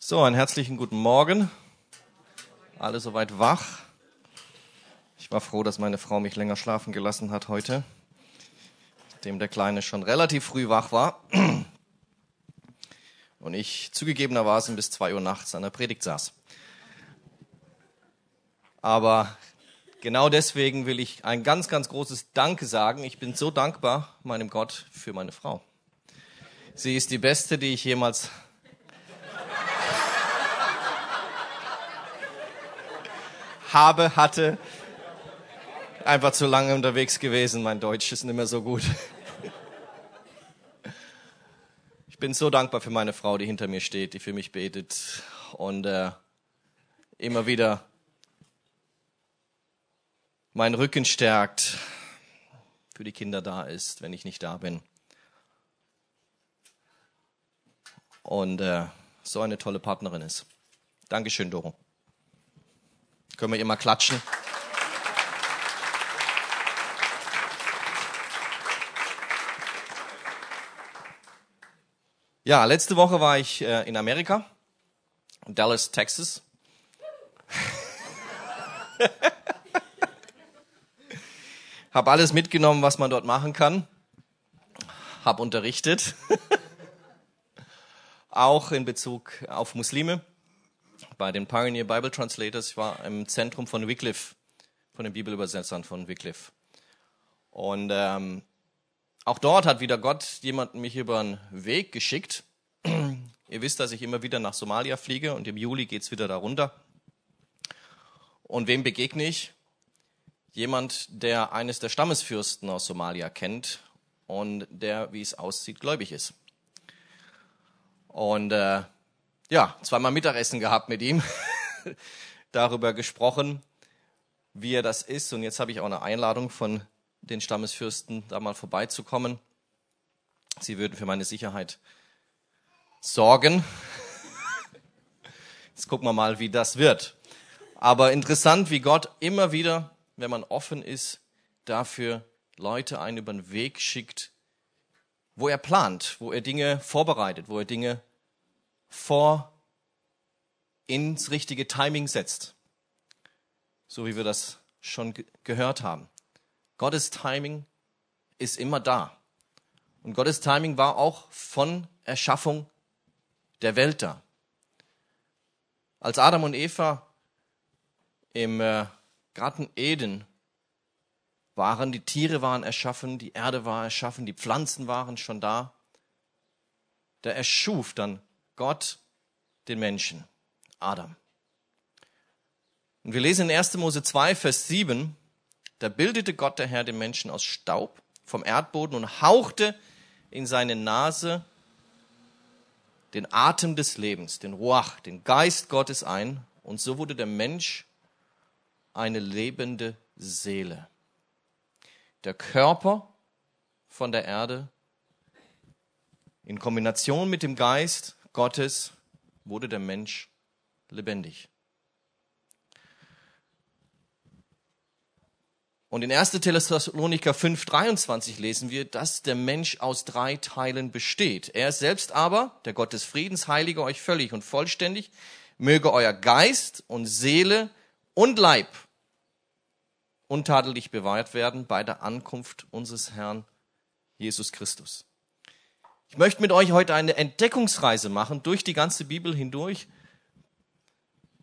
So, einen herzlichen guten Morgen. Alle soweit wach. Ich war froh, dass meine Frau mich länger schlafen gelassen hat heute, dem der Kleine schon relativ früh wach war und ich zugegebenermaßen bis zwei Uhr nachts an der Predigt saß. Aber genau deswegen will ich ein ganz, ganz großes Danke sagen. Ich bin so dankbar meinem Gott für meine Frau. Sie ist die beste, die ich jemals habe, hatte. Einfach zu lange unterwegs gewesen, mein Deutsch ist nicht mehr so gut. Ich bin so dankbar für meine Frau, die hinter mir steht, die für mich betet und äh, immer wieder meinen Rücken stärkt, für die Kinder da ist, wenn ich nicht da bin. Und äh, so eine tolle Partnerin ist. Dankeschön, Doro. Können wir ihr mal klatschen? Ja, letzte Woche war ich äh, in Amerika, Dallas, Texas. Hab alles mitgenommen, was man dort machen kann. Hab unterrichtet. Auch in Bezug auf Muslime bei den Pioneer Bible Translators. Ich war im Zentrum von Wycliffe, von den Bibelübersetzern von Wycliffe. Und ähm, auch dort hat wieder Gott jemanden mich über einen Weg geschickt. Ihr wisst, dass ich immer wieder nach Somalia fliege und im Juli geht's wieder darunter. Und wem begegne ich? Jemand, der eines der Stammesfürsten aus Somalia kennt und der, wie es aussieht, gläubig ist. Und äh, ja, zweimal Mittagessen gehabt mit ihm, darüber gesprochen, wie er das ist. Und jetzt habe ich auch eine Einladung von den Stammesfürsten, da mal vorbeizukommen. Sie würden für meine Sicherheit sorgen. Jetzt gucken wir mal, wie das wird. Aber interessant, wie Gott immer wieder, wenn man offen ist, dafür Leute einen über den Weg schickt, wo er plant, wo er Dinge vorbereitet, wo er Dinge vor ins richtige Timing setzt. So wie wir das schon ge gehört haben. Gottes Timing ist immer da. Und Gottes Timing war auch von Erschaffung der Welt da. Als Adam und Eva im äh, Garten Eden waren, die Tiere waren erschaffen, die Erde war erschaffen, die Pflanzen waren schon da, da erschuf dann Gott den Menschen, Adam. Und wir lesen in 1. Mose 2, Vers 7, da bildete Gott der Herr den Menschen aus Staub vom Erdboden und hauchte in seine Nase den Atem des Lebens, den Ruach, den Geist Gottes ein. Und so wurde der Mensch eine lebende Seele. Der Körper von der Erde in Kombination mit dem Geist Gottes wurde der Mensch lebendig. Und in 1. Thessaloniker 5,23 lesen wir, dass der Mensch aus drei Teilen besteht. Er selbst aber, der Gott des Friedens, heilige euch völlig und vollständig, möge euer Geist und Seele und Leib untadelig bewahrt werden bei der Ankunft unseres Herrn Jesus Christus. Ich möchte mit euch heute eine Entdeckungsreise machen durch die ganze Bibel hindurch,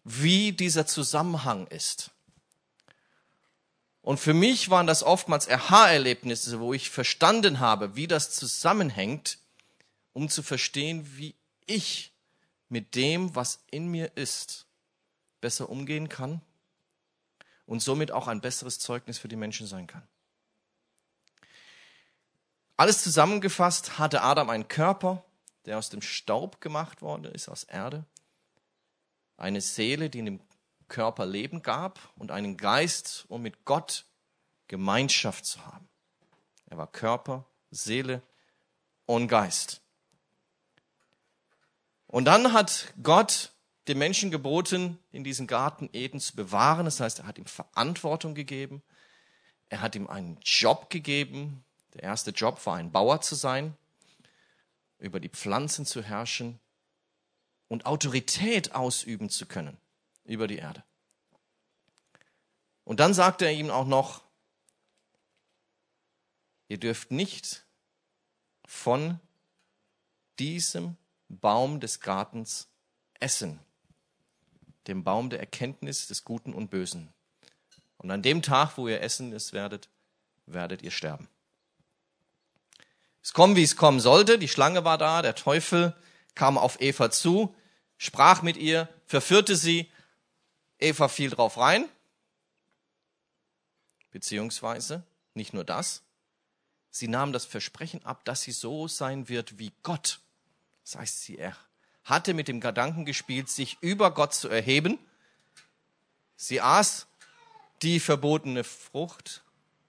wie dieser Zusammenhang ist. Und für mich waren das oftmals Aha-Erlebnisse, wo ich verstanden habe, wie das zusammenhängt, um zu verstehen, wie ich mit dem, was in mir ist, besser umgehen kann und somit auch ein besseres Zeugnis für die Menschen sein kann. Alles zusammengefasst hatte Adam einen Körper, der aus dem Staub gemacht worden ist, aus Erde, eine Seele, die in dem Körper Leben gab und einen Geist, um mit Gott Gemeinschaft zu haben. Er war Körper, Seele und Geist. Und dann hat Gott dem Menschen geboten, in diesen Garten Eden zu bewahren. Das heißt, er hat ihm Verantwortung gegeben. Er hat ihm einen Job gegeben, der erste Job war, ein Bauer zu sein, über die Pflanzen zu herrschen, und Autorität ausüben zu können über die Erde. Und dann sagte er ihm auch noch, ihr dürft nicht von diesem Baum des Gartens essen, dem Baum der Erkenntnis des Guten und Bösen. Und an dem Tag, wo ihr essen es werdet, werdet ihr sterben. Es kommt, wie es kommen sollte. Die Schlange war da, der Teufel kam auf Eva zu, sprach mit ihr, verführte sie. Eva fiel drauf rein. Beziehungsweise, nicht nur das, sie nahm das Versprechen ab, dass sie so sein wird wie Gott. Das heißt, sie hatte mit dem Gedanken gespielt, sich über Gott zu erheben. Sie aß die verbotene Frucht.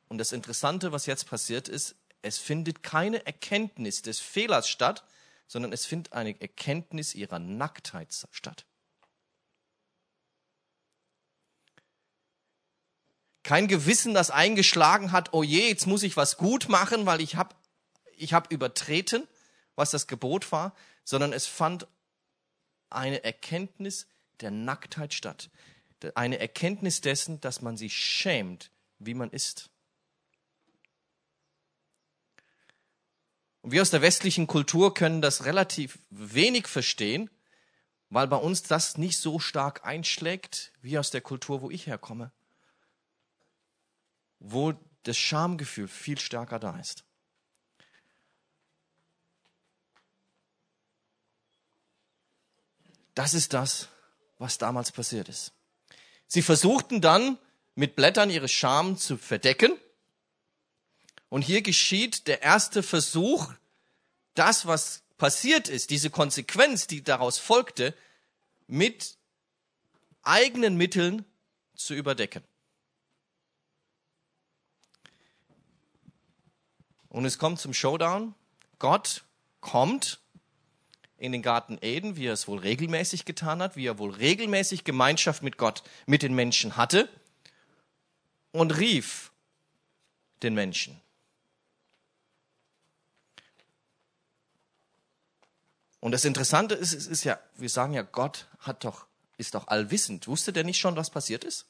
Und das Interessante, was jetzt passiert ist, es findet keine Erkenntnis des Fehlers statt, sondern es findet eine Erkenntnis ihrer Nacktheit statt. Kein Gewissen, das eingeschlagen hat, oh je, jetzt muss ich was gut machen, weil ich habe ich hab übertreten, was das Gebot war, sondern es fand eine Erkenntnis der Nacktheit statt. Eine Erkenntnis dessen, dass man sich schämt, wie man ist. Und wir aus der westlichen Kultur können das relativ wenig verstehen, weil bei uns das nicht so stark einschlägt wie aus der Kultur, wo ich herkomme, wo das Schamgefühl viel stärker da ist. Das ist das, was damals passiert ist. Sie versuchten dann mit Blättern ihre Scham zu verdecken und hier geschieht der erste Versuch, das, was passiert ist, diese Konsequenz, die daraus folgte, mit eigenen Mitteln zu überdecken. Und es kommt zum Showdown. Gott kommt in den Garten Eden, wie er es wohl regelmäßig getan hat, wie er wohl regelmäßig Gemeinschaft mit Gott, mit den Menschen hatte und rief den Menschen. Und das Interessante ist, es ist ja, wir sagen ja, Gott hat doch, ist doch allwissend. Wusste der nicht schon, was passiert ist?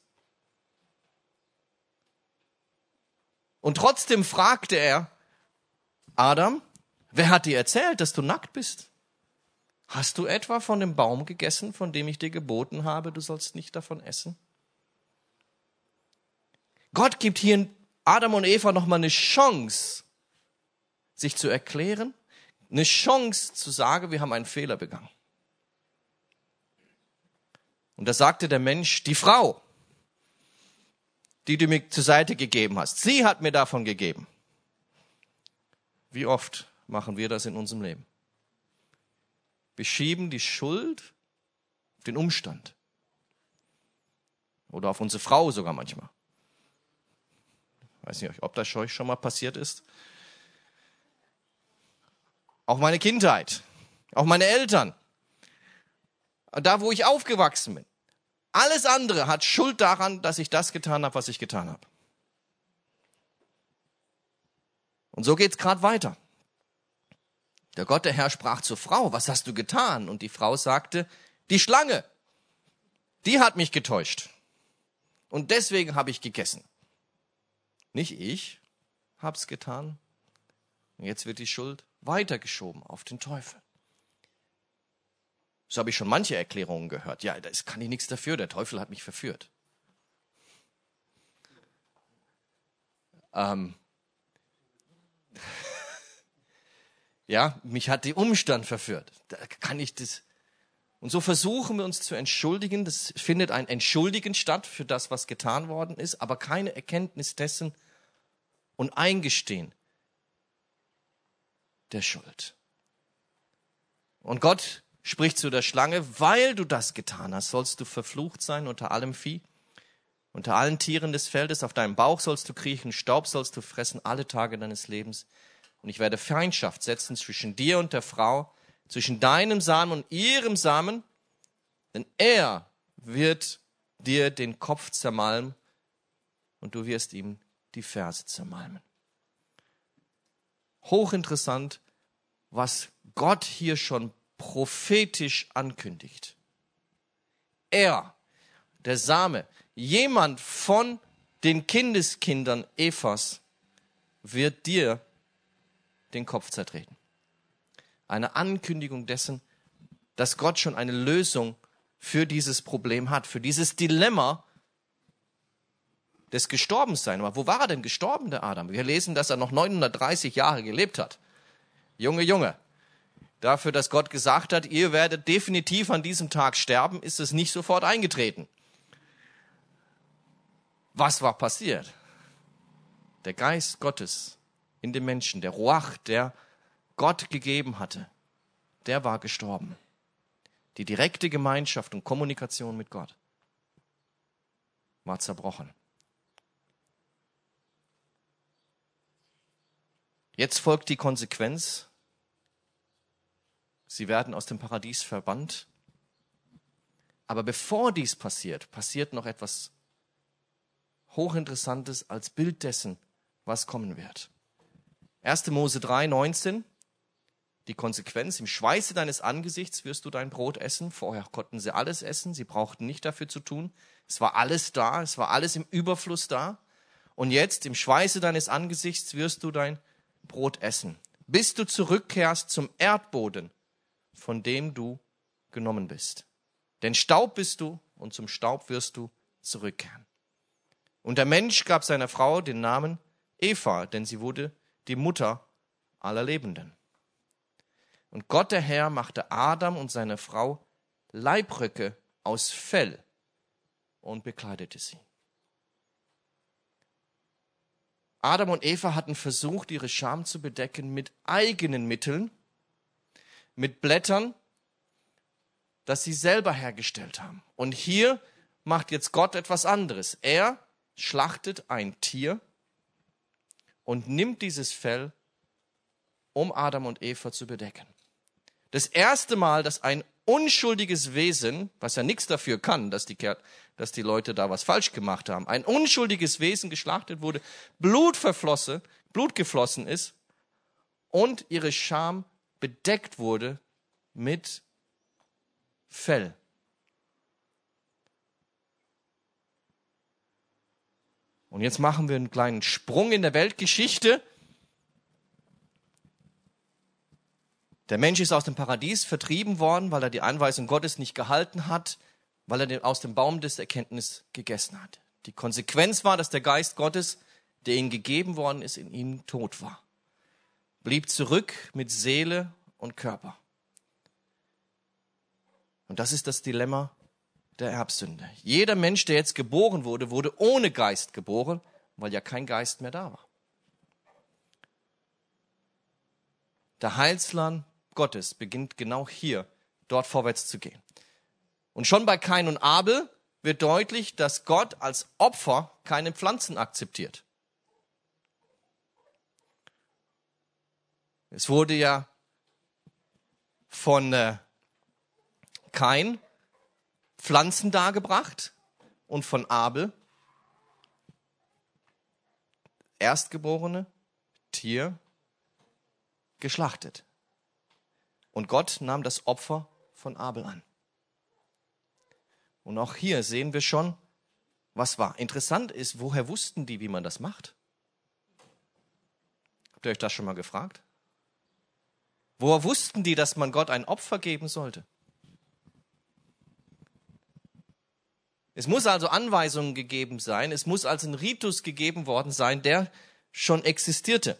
Und trotzdem fragte er, Adam, wer hat dir erzählt, dass du nackt bist? Hast du etwa von dem Baum gegessen, von dem ich dir geboten habe, du sollst nicht davon essen? Gott gibt hier Adam und Eva nochmal eine Chance, sich zu erklären eine Chance zu sagen, wir haben einen Fehler begangen. Und da sagte der Mensch, die Frau, die du mir zur Seite gegeben hast, sie hat mir davon gegeben. Wie oft machen wir das in unserem Leben? Wir schieben die Schuld auf den Umstand. Oder auf unsere Frau sogar manchmal. Ich weiß nicht, ob das euch schon mal passiert ist. Auch meine Kindheit. Auch meine Eltern. Da, wo ich aufgewachsen bin. Alles andere hat Schuld daran, dass ich das getan habe, was ich getan habe. Und so geht's gerade weiter. Der Gott, der Herr, sprach zur Frau, was hast du getan? Und die Frau sagte, die Schlange, die hat mich getäuscht. Und deswegen habe ich gegessen. Nicht ich hab's getan. Und jetzt wird die Schuld weitergeschoben auf den Teufel. So habe ich schon manche Erklärungen gehört. Ja, das kann ich nichts dafür, der Teufel hat mich verführt. Ähm ja, mich hat der Umstand verführt. Da kann ich das. Und so versuchen wir uns zu entschuldigen. Das findet ein Entschuldigen statt für das, was getan worden ist, aber keine Erkenntnis dessen und Eingestehen der Schuld. Und Gott spricht zu der Schlange, weil du das getan hast, sollst du verflucht sein unter allem Vieh, unter allen Tieren des Feldes, auf deinem Bauch sollst du kriechen, Staub sollst du fressen alle Tage deines Lebens. Und ich werde Feindschaft setzen zwischen dir und der Frau, zwischen deinem Samen und ihrem Samen, denn er wird dir den Kopf zermalmen und du wirst ihm die Ferse zermalmen hochinteressant, was Gott hier schon prophetisch ankündigt. Er, der Same, jemand von den Kindeskindern Evas, wird dir den Kopf zertreten. Eine Ankündigung dessen, dass Gott schon eine Lösung für dieses Problem hat, für dieses Dilemma des Gestorbenseins. Aber wo war er denn gestorben, der Adam? Wir lesen, dass er noch 930 Jahre gelebt hat. Junge, Junge. Dafür, dass Gott gesagt hat, ihr werdet definitiv an diesem Tag sterben, ist es nicht sofort eingetreten. Was war passiert? Der Geist Gottes in dem Menschen, der Ruach, der Gott gegeben hatte, der war gestorben. Die direkte Gemeinschaft und Kommunikation mit Gott war zerbrochen. Jetzt folgt die Konsequenz. Sie werden aus dem Paradies verbannt. Aber bevor dies passiert, passiert noch etwas Hochinteressantes als Bild dessen, was kommen wird. 1. Mose 3, 19 die Konsequenz, im Schweiße deines Angesichts wirst du dein Brot essen. Vorher konnten sie alles essen, sie brauchten nicht dafür zu tun. Es war alles da, es war alles im Überfluss da. Und jetzt, im Schweiße deines Angesichts wirst du dein Brot essen, bis du zurückkehrst zum Erdboden, von dem du genommen bist. Denn Staub bist du und zum Staub wirst du zurückkehren. Und der Mensch gab seiner Frau den Namen Eva, denn sie wurde die Mutter aller Lebenden. Und Gott der Herr machte Adam und seine Frau Leibröcke aus Fell und bekleidete sie. Adam und Eva hatten versucht, ihre Scham zu bedecken mit eigenen Mitteln, mit Blättern, das sie selber hergestellt haben. Und hier macht jetzt Gott etwas anderes. Er schlachtet ein Tier und nimmt dieses Fell, um Adam und Eva zu bedecken. Das erste Mal, dass ein unschuldiges Wesen, was ja nichts dafür kann, dass die, dass die Leute da was falsch gemacht haben, ein unschuldiges Wesen geschlachtet wurde, Blut verflossen, Blut geflossen ist und ihre Scham bedeckt wurde mit Fell. Und jetzt machen wir einen kleinen Sprung in der Weltgeschichte. Der Mensch ist aus dem Paradies vertrieben worden, weil er die Anweisung Gottes nicht gehalten hat, weil er aus dem Baum des Erkenntnis gegessen hat. Die Konsequenz war, dass der Geist Gottes, der ihm gegeben worden ist, in ihm tot war. Blieb zurück mit Seele und Körper. Und das ist das Dilemma der Erbsünde. Jeder Mensch, der jetzt geboren wurde, wurde ohne Geist geboren, weil ja kein Geist mehr da war. Der Heilsplan Gottes beginnt genau hier, dort vorwärts zu gehen. Und schon bei Kain und Abel wird deutlich, dass Gott als Opfer keine Pflanzen akzeptiert. Es wurde ja von äh, Kain Pflanzen dargebracht und von Abel erstgeborene Tier geschlachtet. Und Gott nahm das Opfer von Abel an. Und auch hier sehen wir schon, was war. Interessant ist, woher wussten die, wie man das macht? Habt ihr euch das schon mal gefragt? Woher wussten die, dass man Gott ein Opfer geben sollte? Es muss also Anweisungen gegeben sein, es muss also ein Ritus gegeben worden sein, der schon existierte.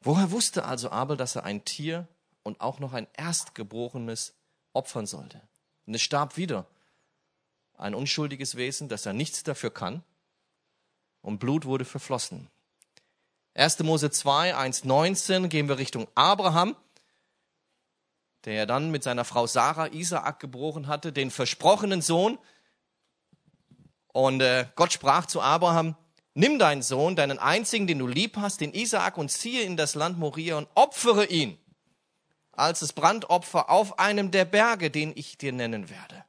Woher wusste also Abel, dass er ein Tier und auch noch ein Erstgeborenes opfern sollte? Und es starb wieder ein unschuldiges Wesen, das er nichts dafür kann, und Blut wurde verflossen. 1. Mose 2, 1, 19 gehen wir Richtung Abraham, der ja dann mit seiner Frau Sarah Isaak geboren hatte, den versprochenen Sohn. Und äh, Gott sprach zu Abraham, Nimm deinen Sohn, deinen einzigen, den du lieb hast, den Isaak, und ziehe in das Land Moria und opfere ihn als das Brandopfer auf einem der Berge, den ich dir nennen werde.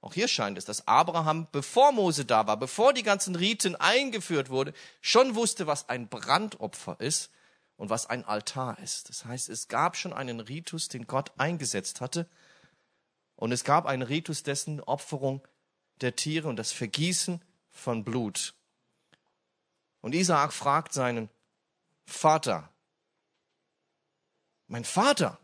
Auch hier scheint es, dass Abraham, bevor Mose da war, bevor die ganzen Riten eingeführt wurden, schon wusste, was ein Brandopfer ist und was ein Altar ist. Das heißt, es gab schon einen Ritus, den Gott eingesetzt hatte. Und es gab einen Ritus dessen Opferung der Tiere und das Vergießen von Blut. Und Isaak fragt seinen Vater, mein Vater,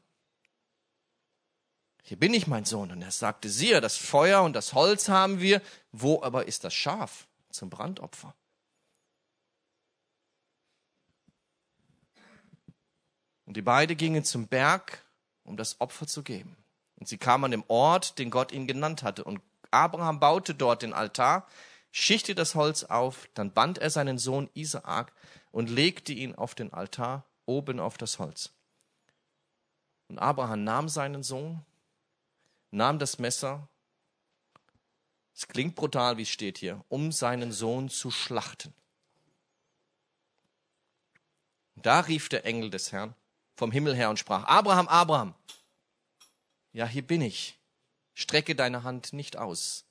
hier bin ich, mein Sohn. Und er sagte, siehe, das Feuer und das Holz haben wir, wo aber ist das Schaf zum Brandopfer? Und die beiden gingen zum Berg, um das Opfer zu geben. Und sie kamen an den Ort, den Gott ihnen genannt hatte. Und Abraham baute dort den Altar, schichtete das Holz auf, dann band er seinen Sohn Isaak und legte ihn auf den Altar oben auf das Holz. Und Abraham nahm seinen Sohn, nahm das Messer, es klingt brutal, wie es steht hier, um seinen Sohn zu schlachten. Da rief der Engel des Herrn vom Himmel her und sprach, Abraham, Abraham, ja, hier bin ich. Strecke deine Hand nicht aus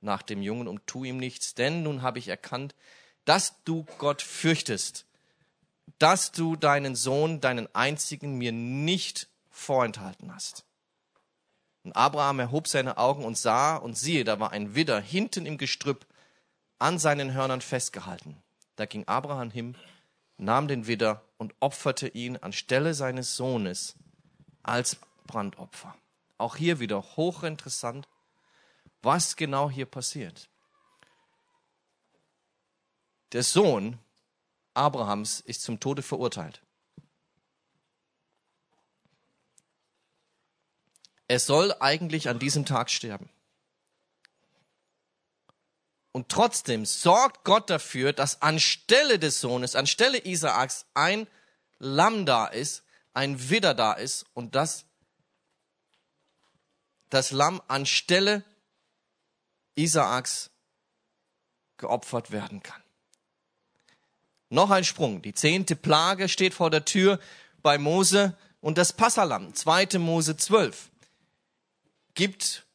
nach dem Jungen und tu ihm nichts, denn nun habe ich erkannt, dass du Gott fürchtest, dass du deinen Sohn, deinen einzigen, mir nicht vorenthalten hast. Und Abraham erhob seine Augen und sah, und siehe, da war ein Widder hinten im Gestrüpp an seinen Hörnern festgehalten. Da ging Abraham hin, nahm den Widder und opferte ihn anstelle seines Sohnes als Brandopfer. Auch hier wieder hochinteressant, was genau hier passiert. Der Sohn Abrahams ist zum Tode verurteilt. Er soll eigentlich an diesem Tag sterben. Und trotzdem sorgt Gott dafür, dass anstelle des Sohnes, anstelle Isaaks ein Lamm da ist, ein Widder da ist und dass das Lamm anstelle Isaaks geopfert werden kann. Noch ein Sprung. Die zehnte Plage steht vor der Tür bei Mose und das Passalam, 2. Mose 12 gibt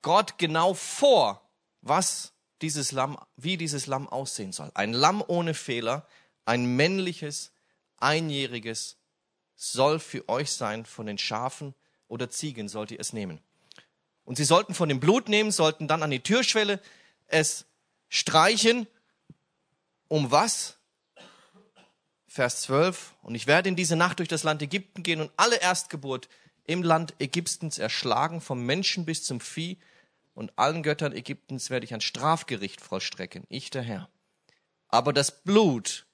Gott genau vor, was dieses Lamm, wie dieses Lamm aussehen soll. Ein Lamm ohne Fehler, ein männliches, einjähriges soll für euch sein. Von den Schafen oder Ziegen sollt ihr es nehmen. Und sie sollten von dem Blut nehmen, sollten dann an die Türschwelle es streichen. Um was? Vers 12. Und ich werde in diese Nacht durch das Land Ägypten gehen und alle Erstgeburt im Land Ägyptens erschlagen, vom Menschen bis zum Vieh, und allen Göttern Ägyptens werde ich ein Strafgericht vollstrecken, ich der Herr. Aber das Blut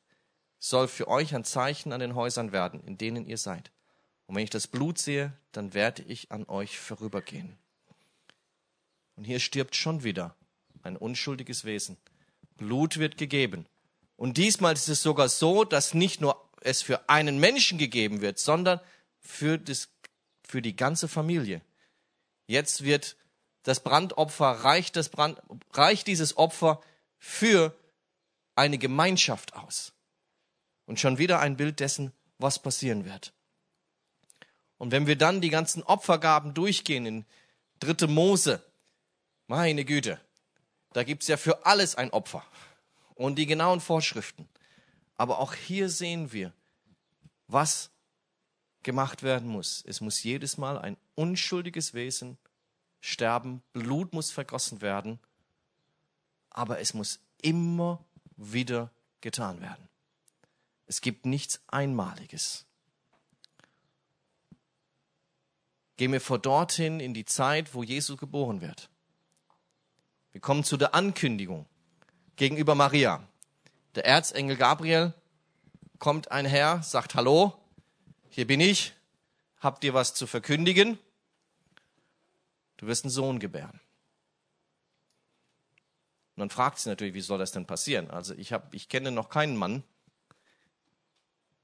soll für euch ein Zeichen an den Häusern werden, in denen ihr seid. Und wenn ich das Blut sehe, dann werde ich an euch vorübergehen. Und hier stirbt schon wieder ein unschuldiges Wesen. Blut wird gegeben. Und diesmal ist es sogar so, dass nicht nur es für einen Menschen gegeben wird, sondern für das für die ganze Familie. Jetzt wird das Brandopfer, reicht, das Brand, reicht dieses Opfer für eine Gemeinschaft aus. Und schon wieder ein Bild dessen, was passieren wird. Und wenn wir dann die ganzen Opfergaben durchgehen in dritte Mose, meine Güte, da gibt's ja für alles ein Opfer und die genauen Vorschriften. Aber auch hier sehen wir, was gemacht werden muss. Es muss jedes Mal ein unschuldiges Wesen sterben, Blut muss vergossen werden, aber es muss immer wieder getan werden. Es gibt nichts Einmaliges. Gehen wir vor dorthin in die Zeit, wo Jesus geboren wird. Wir kommen zu der Ankündigung gegenüber Maria. Der Erzengel Gabriel kommt einher, sagt Hallo, hier bin ich, hab dir was zu verkündigen. Du wirst einen Sohn gebären. Und dann fragt sie natürlich, wie soll das denn passieren? Also ich, hab, ich kenne noch keinen Mann.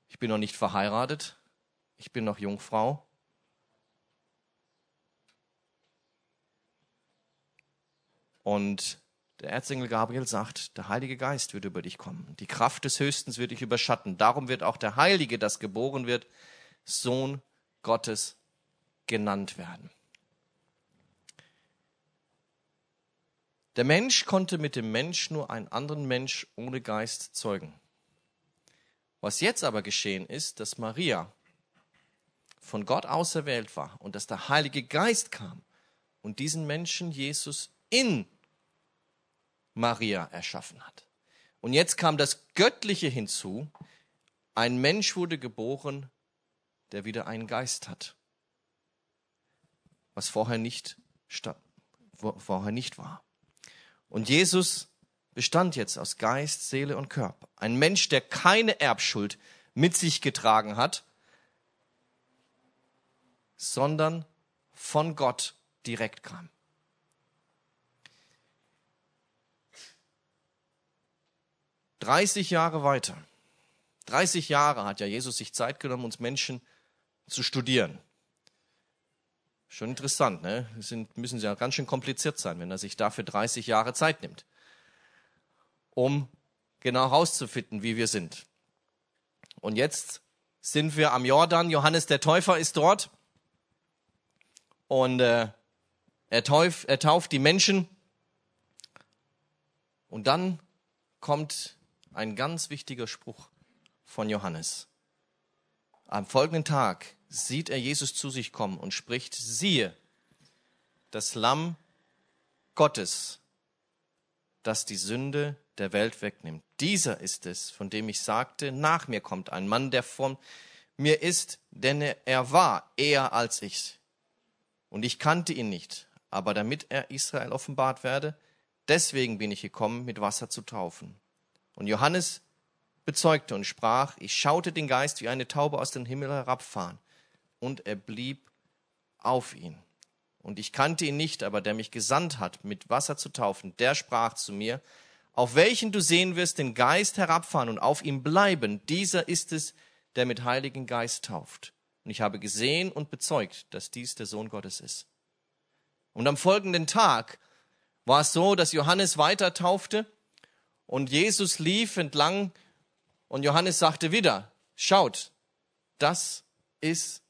Ich bin noch nicht verheiratet. Ich bin noch Jungfrau. Und der Erzengel Gabriel sagt, der Heilige Geist wird über dich kommen. Die Kraft des Höchsten wird dich überschatten. Darum wird auch der Heilige, das geboren wird, Sohn Gottes genannt werden. Der Mensch konnte mit dem Mensch nur einen anderen Mensch ohne Geist zeugen. Was jetzt aber geschehen ist, dass Maria von Gott auserwählt war und dass der Heilige Geist kam und diesen Menschen Jesus in Maria erschaffen hat. Und jetzt kam das Göttliche hinzu. Ein Mensch wurde geboren, der wieder einen Geist hat, was vorher nicht, vorher nicht war. Und Jesus bestand jetzt aus Geist, Seele und Körper. Ein Mensch, der keine Erbschuld mit sich getragen hat, sondern von Gott direkt kam. Dreißig Jahre weiter. 30 Jahre hat ja Jesus sich Zeit genommen, uns Menschen zu studieren. Schon interessant, ne? Sind, müssen ja ganz schön kompliziert sein, wenn er sich dafür 30 Jahre Zeit nimmt um genau herauszufinden, wie wir sind. Und jetzt sind wir am Jordan. Johannes der Täufer ist dort. Und äh, er, tauf, er tauft die Menschen. Und dann kommt ein ganz wichtiger Spruch von Johannes. Am folgenden Tag sieht er Jesus zu sich kommen und spricht, siehe, das Lamm Gottes, das die Sünde der Welt wegnimmt. Dieser ist es, von dem ich sagte, nach mir kommt ein Mann, der von mir ist, denn er war eher als ich. Und ich kannte ihn nicht, aber damit er Israel offenbart werde, deswegen bin ich gekommen, mit Wasser zu taufen. Und Johannes bezeugte und sprach, ich schaute den Geist wie eine Taube aus dem Himmel herabfahren, und er blieb auf ihn. Und ich kannte ihn nicht, aber der mich gesandt hat, mit Wasser zu taufen, der sprach zu mir, auf welchen du sehen wirst den Geist herabfahren und auf ihm bleiben, dieser ist es, der mit Heiligen Geist tauft. Und ich habe gesehen und bezeugt, dass dies der Sohn Gottes ist. Und am folgenden Tag war es so, dass Johannes weiter taufte und Jesus lief entlang und Johannes sagte wieder, schaut, das ist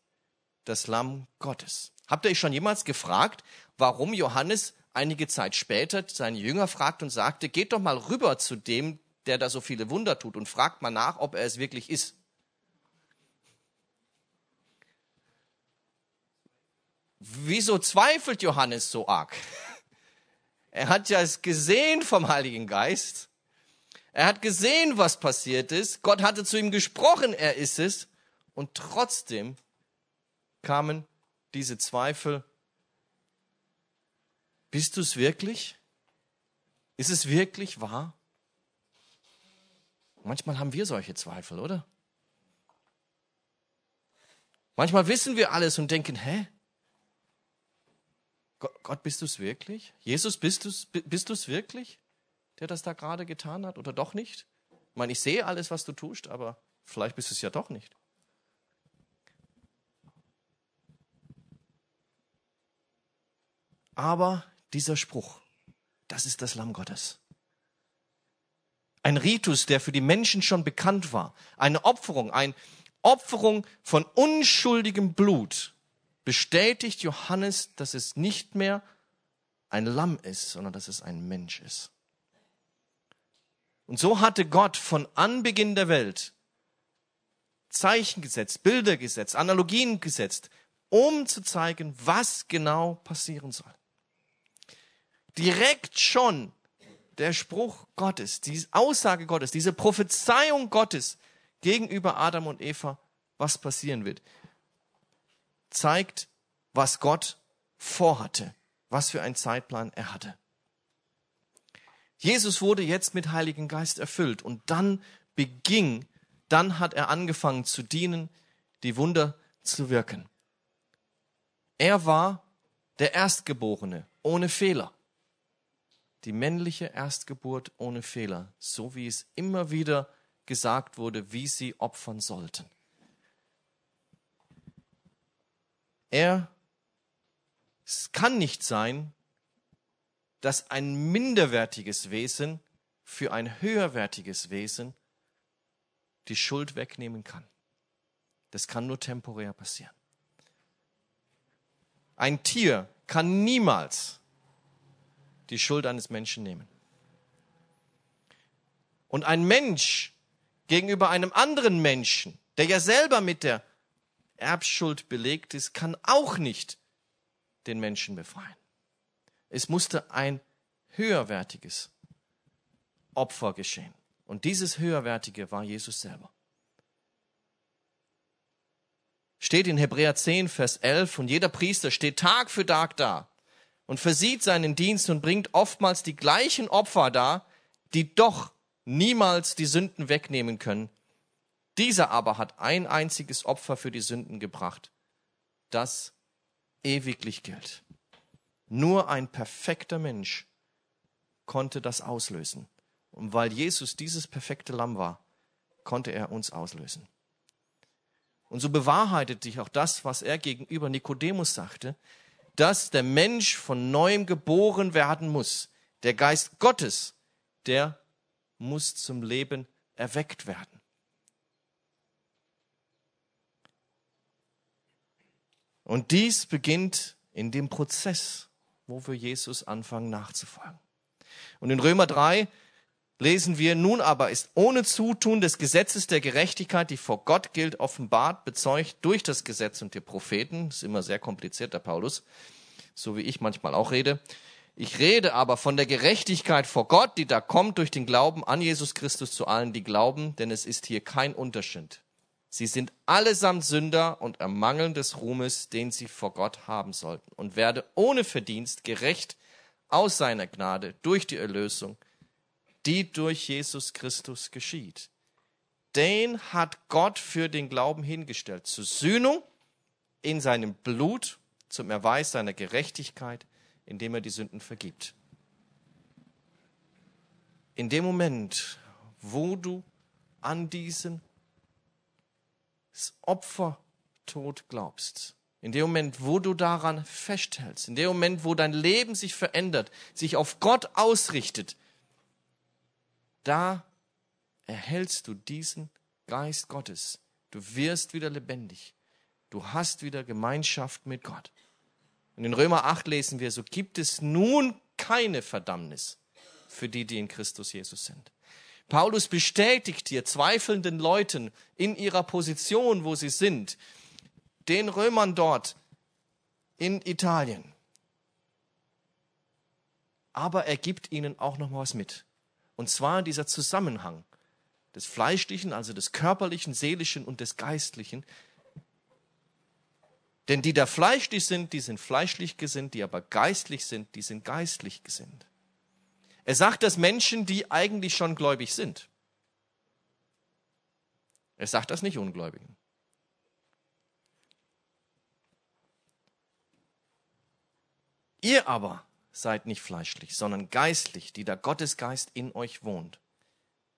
das Lamm Gottes. Habt ihr euch schon jemals gefragt, warum Johannes einige Zeit später seine Jünger fragt und sagte, geht doch mal rüber zu dem, der da so viele Wunder tut und fragt mal nach, ob er es wirklich ist. Wieso zweifelt Johannes so arg? Er hat ja es gesehen vom Heiligen Geist. Er hat gesehen, was passiert ist. Gott hatte zu ihm gesprochen, er ist es. Und trotzdem kamen diese Zweifel bist du es wirklich? Ist es wirklich wahr? Manchmal haben wir solche Zweifel, oder? Manchmal wissen wir alles und denken, hä? Gott, bist du es wirklich? Jesus, bist du es bist du's wirklich, der das da gerade getan hat oder doch nicht? Ich meine, ich sehe alles, was du tust, aber vielleicht bist du es ja doch nicht. Aber dieser Spruch, das ist das Lamm Gottes. Ein Ritus, der für die Menschen schon bekannt war. Eine Opferung, eine Opferung von unschuldigem Blut bestätigt Johannes, dass es nicht mehr ein Lamm ist, sondern dass es ein Mensch ist. Und so hatte Gott von Anbeginn der Welt Zeichen gesetzt, Bilder gesetzt, Analogien gesetzt, um zu zeigen, was genau passieren soll direkt schon der Spruch Gottes, die Aussage Gottes, diese Prophezeiung Gottes gegenüber Adam und Eva, was passieren wird, zeigt, was Gott vorhatte, was für einen Zeitplan er hatte. Jesus wurde jetzt mit Heiligen Geist erfüllt und dann beging, dann hat er angefangen zu dienen, die Wunder zu wirken. Er war der Erstgeborene ohne Fehler die männliche Erstgeburt ohne Fehler, so wie es immer wieder gesagt wurde, wie sie opfern sollten. Er, es kann nicht sein, dass ein minderwertiges Wesen für ein höherwertiges Wesen die Schuld wegnehmen kann. Das kann nur temporär passieren. Ein Tier kann niemals die Schuld eines Menschen nehmen. Und ein Mensch gegenüber einem anderen Menschen, der ja selber mit der Erbschuld belegt ist, kann auch nicht den Menschen befreien. Es musste ein höherwertiges Opfer geschehen. Und dieses höherwertige war Jesus selber. Steht in Hebräer 10, Vers 11, und jeder Priester steht Tag für Tag da und versieht seinen Dienst und bringt oftmals die gleichen Opfer dar, die doch niemals die Sünden wegnehmen können. Dieser aber hat ein einziges Opfer für die Sünden gebracht, das ewiglich gilt. Nur ein perfekter Mensch konnte das auslösen. Und weil Jesus dieses perfekte Lamm war, konnte er uns auslösen. Und so bewahrheitet sich auch das, was er gegenüber Nikodemus sagte, dass der Mensch von neuem geboren werden muss. Der Geist Gottes, der muss zum Leben erweckt werden. Und dies beginnt in dem Prozess, wo wir Jesus anfangen nachzufolgen. Und in Römer 3 lesen wir, nun aber ist ohne Zutun des Gesetzes der Gerechtigkeit, die vor Gott gilt, offenbart, bezeugt durch das Gesetz und die Propheten. Das ist immer sehr kompliziert, der Paulus, so wie ich manchmal auch rede. Ich rede aber von der Gerechtigkeit vor Gott, die da kommt durch den Glauben an Jesus Christus zu allen, die glauben, denn es ist hier kein Unterschied. Sie sind allesamt Sünder und ermangeln des Ruhmes, den sie vor Gott haben sollten, und werde ohne Verdienst gerecht aus seiner Gnade durch die Erlösung, die durch Jesus Christus geschieht. Den hat Gott für den Glauben hingestellt, zur Sühnung in seinem Blut, zum Erweis seiner Gerechtigkeit, indem er die Sünden vergibt. In dem Moment, wo du an diesen Opfertod glaubst, in dem Moment, wo du daran festhältst, in dem Moment, wo dein Leben sich verändert, sich auf Gott ausrichtet, da erhältst du diesen Geist Gottes. Du wirst wieder lebendig. Du hast wieder Gemeinschaft mit Gott. Und in Römer 8 lesen wir, so gibt es nun keine Verdammnis für die, die in Christus Jesus sind. Paulus bestätigt hier zweifelnden Leuten in ihrer Position, wo sie sind, den Römern dort in Italien. Aber er gibt ihnen auch noch mal was mit. Und zwar dieser Zusammenhang des Fleischlichen, also des Körperlichen, Seelischen und des Geistlichen. Denn die da fleischlich sind, die sind fleischlich gesinnt, die aber geistlich sind, die sind geistlich gesinnt. Er sagt das Menschen, die eigentlich schon gläubig sind. Er sagt das nicht Ungläubigen. Ihr aber seid nicht fleischlich, sondern geistlich, die der Gottesgeist in euch wohnt.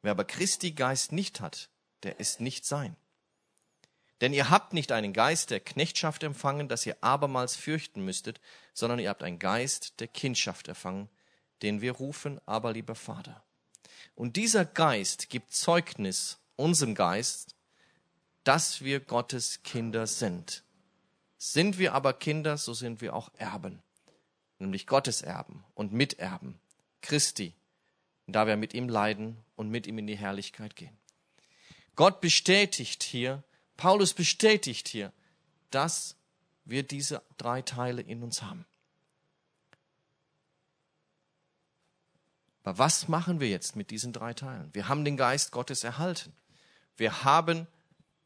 Wer aber Christi Geist nicht hat, der ist nicht sein. Denn ihr habt nicht einen Geist der Knechtschaft empfangen, dass ihr abermals fürchten müsstet, sondern ihr habt einen Geist der Kindschaft empfangen, den wir rufen, aber lieber Vater. Und dieser Geist gibt Zeugnis unserem Geist, dass wir Gottes Kinder sind. Sind wir aber Kinder, so sind wir auch Erben nämlich Gottes Erben und Miterben Christi, da wir mit ihm leiden und mit ihm in die Herrlichkeit gehen. Gott bestätigt hier, Paulus bestätigt hier, dass wir diese drei Teile in uns haben. Aber was machen wir jetzt mit diesen drei Teilen? Wir haben den Geist Gottes erhalten. Wir haben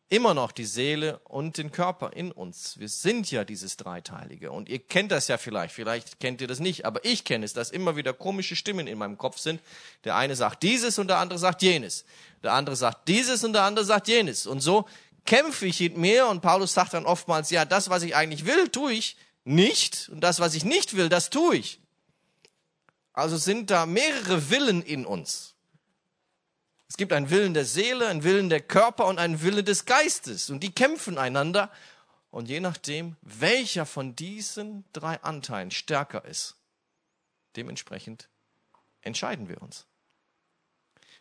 immer noch die Seele und den Körper in uns. Wir sind ja dieses Dreiteilige. Und ihr kennt das ja vielleicht, vielleicht kennt ihr das nicht, aber ich kenne es, dass immer wieder komische Stimmen in meinem Kopf sind. Der eine sagt dieses und der andere sagt jenes. Der andere sagt dieses und der andere sagt jenes. Und so kämpfe ich mit mir und Paulus sagt dann oftmals, ja, das, was ich eigentlich will, tue ich nicht. Und das, was ich nicht will, das tue ich. Also sind da mehrere Willen in uns. Es gibt einen Willen der Seele, einen Willen der Körper und einen Willen des Geistes. Und die kämpfen einander. Und je nachdem, welcher von diesen drei Anteilen stärker ist, dementsprechend entscheiden wir uns.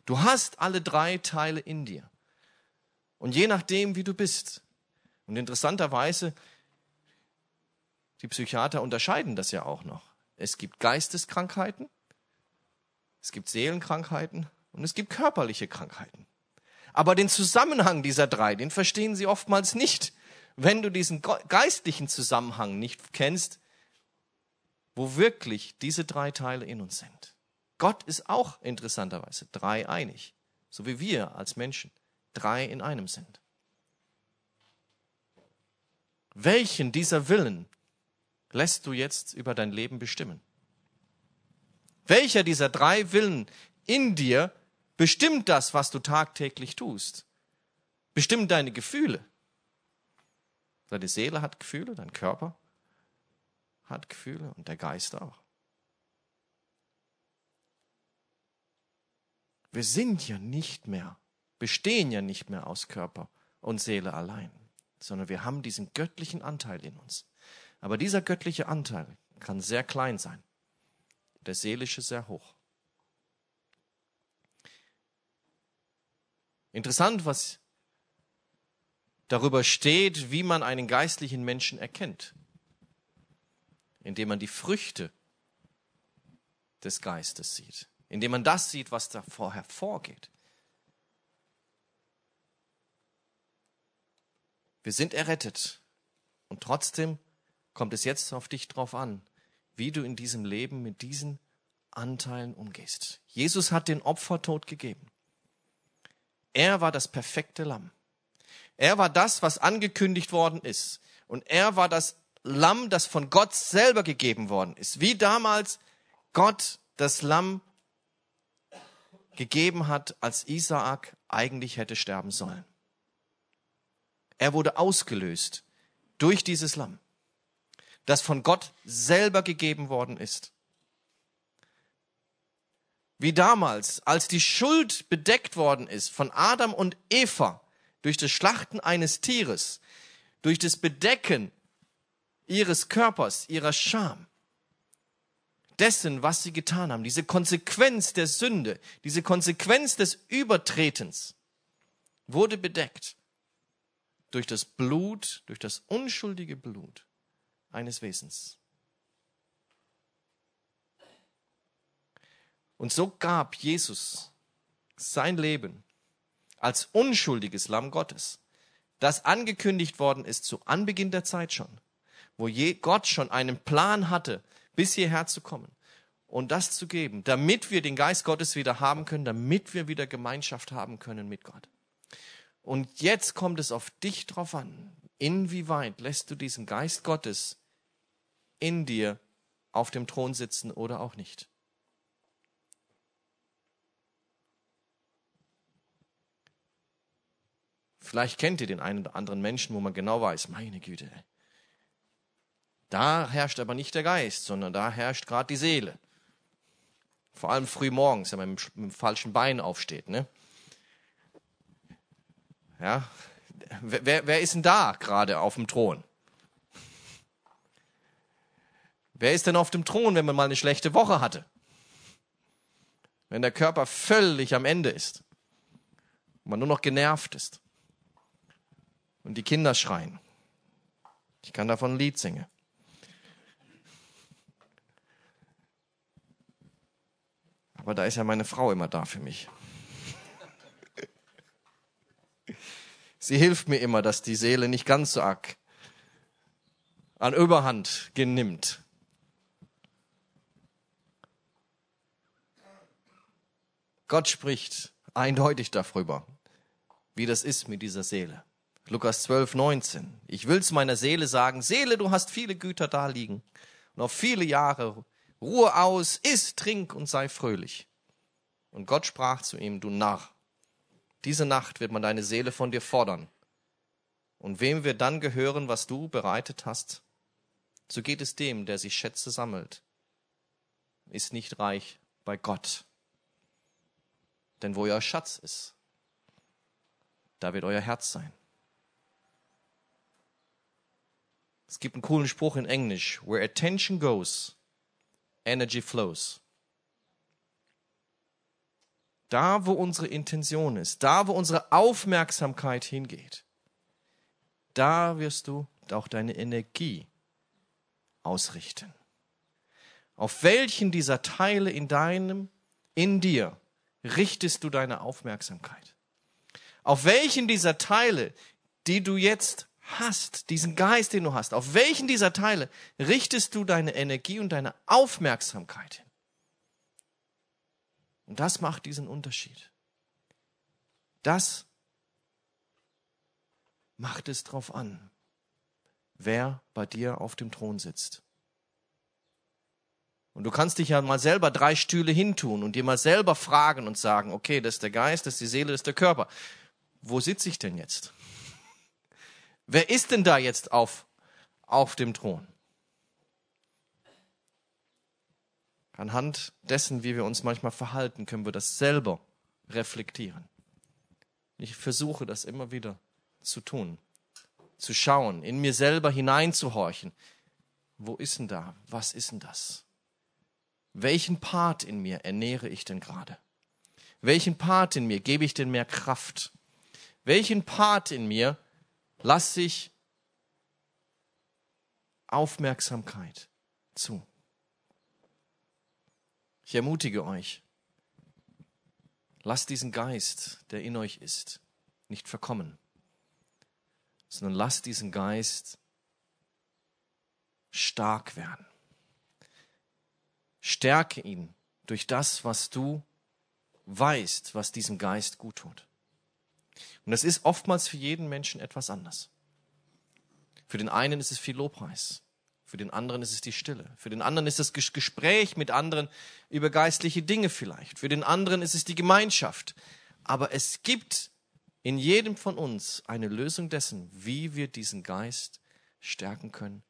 Du hast alle drei Teile in dir. Und je nachdem, wie du bist. Und interessanterweise, die Psychiater unterscheiden das ja auch noch. Es gibt Geisteskrankheiten, es gibt Seelenkrankheiten und es gibt körperliche Krankheiten. Aber den Zusammenhang dieser drei, den verstehen sie oftmals nicht. Wenn du diesen geistlichen Zusammenhang nicht kennst, wo wirklich diese drei Teile in uns sind. Gott ist auch interessanterweise dreieinig, so wie wir als Menschen drei in einem sind. Welchen dieser Willen lässt du jetzt über dein Leben bestimmen? Welcher dieser drei Willen in dir bestimmt das, was du tagtäglich tust? Bestimmt deine Gefühle? Deine Seele hat Gefühle, dein Körper hat Gefühle und der Geist auch. Wir sind ja nicht mehr, bestehen ja nicht mehr aus Körper und Seele allein, sondern wir haben diesen göttlichen Anteil in uns. Aber dieser göttliche Anteil kann sehr klein sein, der seelische sehr hoch. Interessant, was darüber steht, wie man einen geistlichen Menschen erkennt, indem man die Früchte des Geistes sieht, indem man das sieht, was davor hervorgeht. Wir sind errettet und trotzdem kommt es jetzt auf dich drauf an, wie du in diesem Leben mit diesen Anteilen umgehst. Jesus hat den Opfertod gegeben. Er war das perfekte Lamm. Er war das, was angekündigt worden ist. Und er war das Lamm, das von Gott selber gegeben worden ist. Wie damals Gott das Lamm gegeben hat, als Isaak eigentlich hätte sterben sollen. Er wurde ausgelöst durch dieses Lamm, das von Gott selber gegeben worden ist. Wie damals, als die Schuld bedeckt worden ist von Adam und Eva, durch das Schlachten eines Tieres, durch das Bedecken ihres Körpers, ihrer Scham, dessen, was sie getan haben, diese Konsequenz der Sünde, diese Konsequenz des Übertretens, wurde bedeckt durch das Blut, durch das unschuldige Blut eines Wesens. Und so gab Jesus sein Leben als unschuldiges Lamm Gottes, das angekündigt worden ist zu Anbeginn der Zeit schon, wo je Gott schon einen Plan hatte, bis hierher zu kommen und das zu geben, damit wir den Geist Gottes wieder haben können, damit wir wieder Gemeinschaft haben können mit Gott. Und jetzt kommt es auf dich drauf an, inwieweit lässt du diesen Geist Gottes in dir auf dem Thron sitzen oder auch nicht. Vielleicht kennt ihr den einen oder anderen Menschen, wo man genau weiß, meine Güte, da herrscht aber nicht der Geist, sondern da herrscht gerade die Seele. Vor allem früh morgens, wenn man mit dem falschen Bein aufsteht. Ne? Ja, wer, wer ist denn da gerade auf dem Thron? Wer ist denn auf dem Thron, wenn man mal eine schlechte Woche hatte? Wenn der Körper völlig am Ende ist, man nur noch genervt ist und die Kinder schreien. Ich kann davon ein Lied singen. Aber da ist ja meine Frau immer da für mich. Sie hilft mir immer, dass die Seele nicht ganz so arg an Überhand genimmt. Gott spricht eindeutig darüber, wie das ist mit dieser Seele. Lukas 12, 19. Ich will's meiner Seele sagen, Seele, du hast viele Güter da liegen und auf viele Jahre. Ruhe aus, iss, trink und sei fröhlich. Und Gott sprach zu ihm, du Narr, diese Nacht wird man deine Seele von dir fordern. Und wem wir dann gehören, was du bereitet hast, so geht es dem, der sich Schätze sammelt, ist nicht reich bei Gott. Denn wo euer Schatz ist, da wird euer Herz sein. Es gibt einen coolen Spruch in Englisch. Where attention goes, energy flows. Da, wo unsere Intention ist, da, wo unsere Aufmerksamkeit hingeht, da wirst du auch deine Energie ausrichten. Auf welchen dieser Teile in deinem, in dir richtest du deine Aufmerksamkeit? Auf welchen dieser Teile, die du jetzt hast, diesen Geist, den du hast, auf welchen dieser Teile richtest du deine Energie und deine Aufmerksamkeit hin? Und das macht diesen Unterschied. Das macht es drauf an, wer bei dir auf dem Thron sitzt. Und du kannst dich ja mal selber drei Stühle hintun und dir mal selber fragen und sagen, okay, das ist der Geist, das ist die Seele, das ist der Körper. Wo sitze ich denn jetzt? Wer ist denn da jetzt auf, auf dem Thron? Anhand dessen, wie wir uns manchmal verhalten, können wir das selber reflektieren. Ich versuche das immer wieder zu tun, zu schauen, in mir selber hineinzuhorchen. Wo ist denn da? Was ist denn das? Welchen Part in mir ernähre ich denn gerade? Welchen Part in mir gebe ich denn mehr Kraft? Welchen Part in mir lasse ich Aufmerksamkeit zu? Ich ermutige euch, lasst diesen Geist, der in euch ist, nicht verkommen, sondern lasst diesen Geist stark werden. Stärke ihn durch das, was du weißt, was diesem Geist gut tut. Und das ist oftmals für jeden Menschen etwas anders. Für den einen ist es viel Lobpreis, für den anderen ist es die Stille, für den anderen ist es das Gespräch mit anderen über geistliche Dinge vielleicht, für den anderen ist es die Gemeinschaft. Aber es gibt in jedem von uns eine Lösung dessen, wie wir diesen Geist stärken können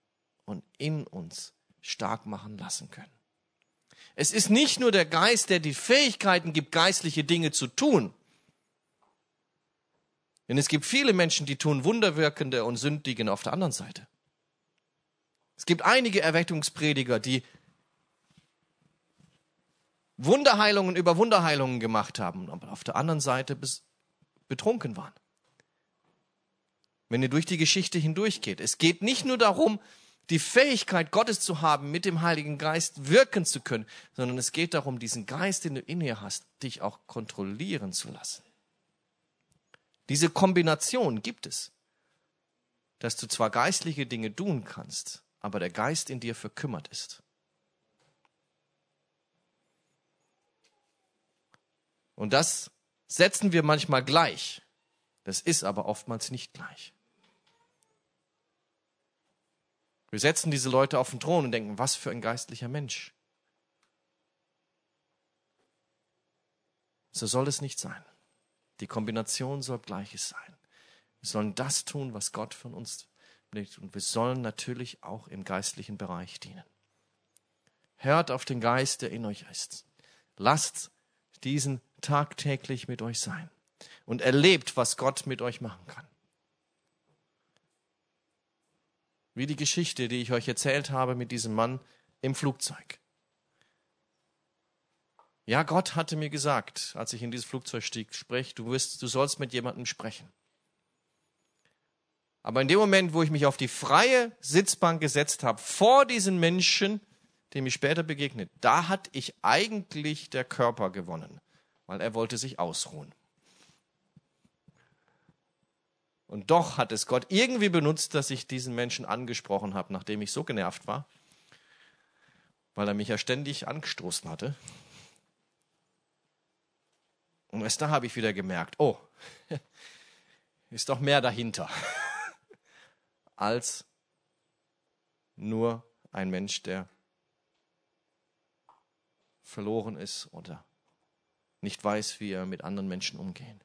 und in uns stark machen lassen können. Es ist nicht nur der Geist, der die Fähigkeiten gibt, geistliche Dinge zu tun. Denn es gibt viele Menschen, die tun Wunderwirkende und Sündigen auf der anderen Seite. Es gibt einige Erweckungsprediger, die Wunderheilungen über Wunderheilungen gemacht haben, aber auf der anderen Seite betrunken waren. Wenn ihr durch die Geschichte hindurchgeht, es geht nicht nur darum, die Fähigkeit Gottes zu haben, mit dem Heiligen Geist wirken zu können, sondern es geht darum, diesen Geist, den du in dir hast, dich auch kontrollieren zu lassen. Diese Kombination gibt es, dass du zwar geistliche Dinge tun kannst, aber der Geist in dir verkümmert ist. Und das setzen wir manchmal gleich. Das ist aber oftmals nicht gleich. Wir setzen diese Leute auf den Thron und denken, was für ein geistlicher Mensch. So soll es nicht sein. Die Kombination soll gleiches sein. Wir sollen das tun, was Gott von uns will. Und wir sollen natürlich auch im geistlichen Bereich dienen. Hört auf den Geist, der in euch ist. Lasst diesen tagtäglich mit euch sein und erlebt, was Gott mit euch machen kann. Wie die Geschichte, die ich euch erzählt habe mit diesem Mann im Flugzeug. Ja, Gott hatte mir gesagt, als ich in dieses Flugzeug stieg, sprich, du wirst, du sollst mit jemandem sprechen. Aber in dem Moment, wo ich mich auf die freie Sitzbank gesetzt habe, vor diesen Menschen, dem ich später begegnet, da hat ich eigentlich der Körper gewonnen, weil er wollte sich ausruhen. Und doch hat es Gott irgendwie benutzt, dass ich diesen Menschen angesprochen habe, nachdem ich so genervt war, weil er mich ja ständig angestoßen hatte. Und erst da habe ich wieder gemerkt, oh, ist doch mehr dahinter als nur ein Mensch, der verloren ist oder nicht weiß, wie er mit anderen Menschen umgehen.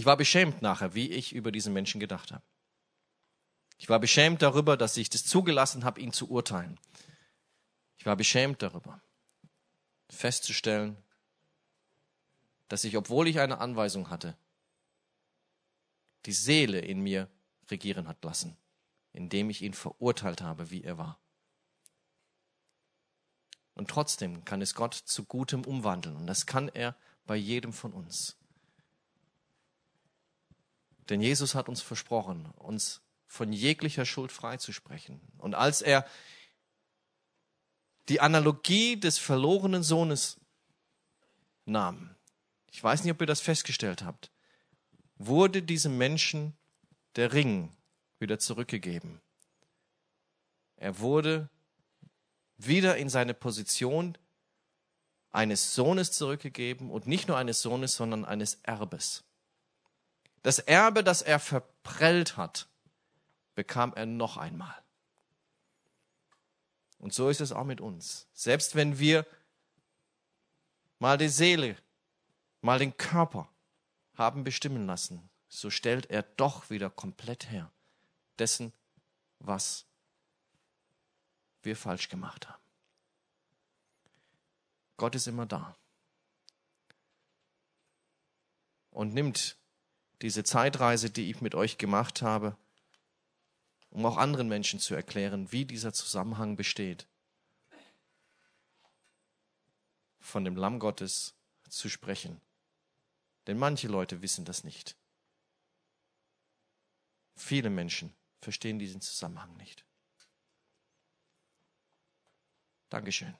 Ich war beschämt nachher, wie ich über diesen Menschen gedacht habe. Ich war beschämt darüber, dass ich das zugelassen habe, ihn zu urteilen. Ich war beschämt darüber, festzustellen, dass ich, obwohl ich eine Anweisung hatte, die Seele in mir regieren hat lassen, indem ich ihn verurteilt habe, wie er war. Und trotzdem kann es Gott zu Gutem umwandeln. Und das kann er bei jedem von uns. Denn Jesus hat uns versprochen, uns von jeglicher Schuld freizusprechen. Und als er die Analogie des verlorenen Sohnes nahm, ich weiß nicht, ob ihr das festgestellt habt, wurde diesem Menschen der Ring wieder zurückgegeben. Er wurde wieder in seine Position eines Sohnes zurückgegeben und nicht nur eines Sohnes, sondern eines Erbes. Das Erbe, das er verprellt hat, bekam er noch einmal. Und so ist es auch mit uns. Selbst wenn wir mal die Seele, mal den Körper haben bestimmen lassen, so stellt er doch wieder komplett her dessen, was wir falsch gemacht haben. Gott ist immer da und nimmt diese Zeitreise, die ich mit euch gemacht habe, um auch anderen Menschen zu erklären, wie dieser Zusammenhang besteht. Von dem Lamm Gottes zu sprechen. Denn manche Leute wissen das nicht. Viele Menschen verstehen diesen Zusammenhang nicht. Dankeschön.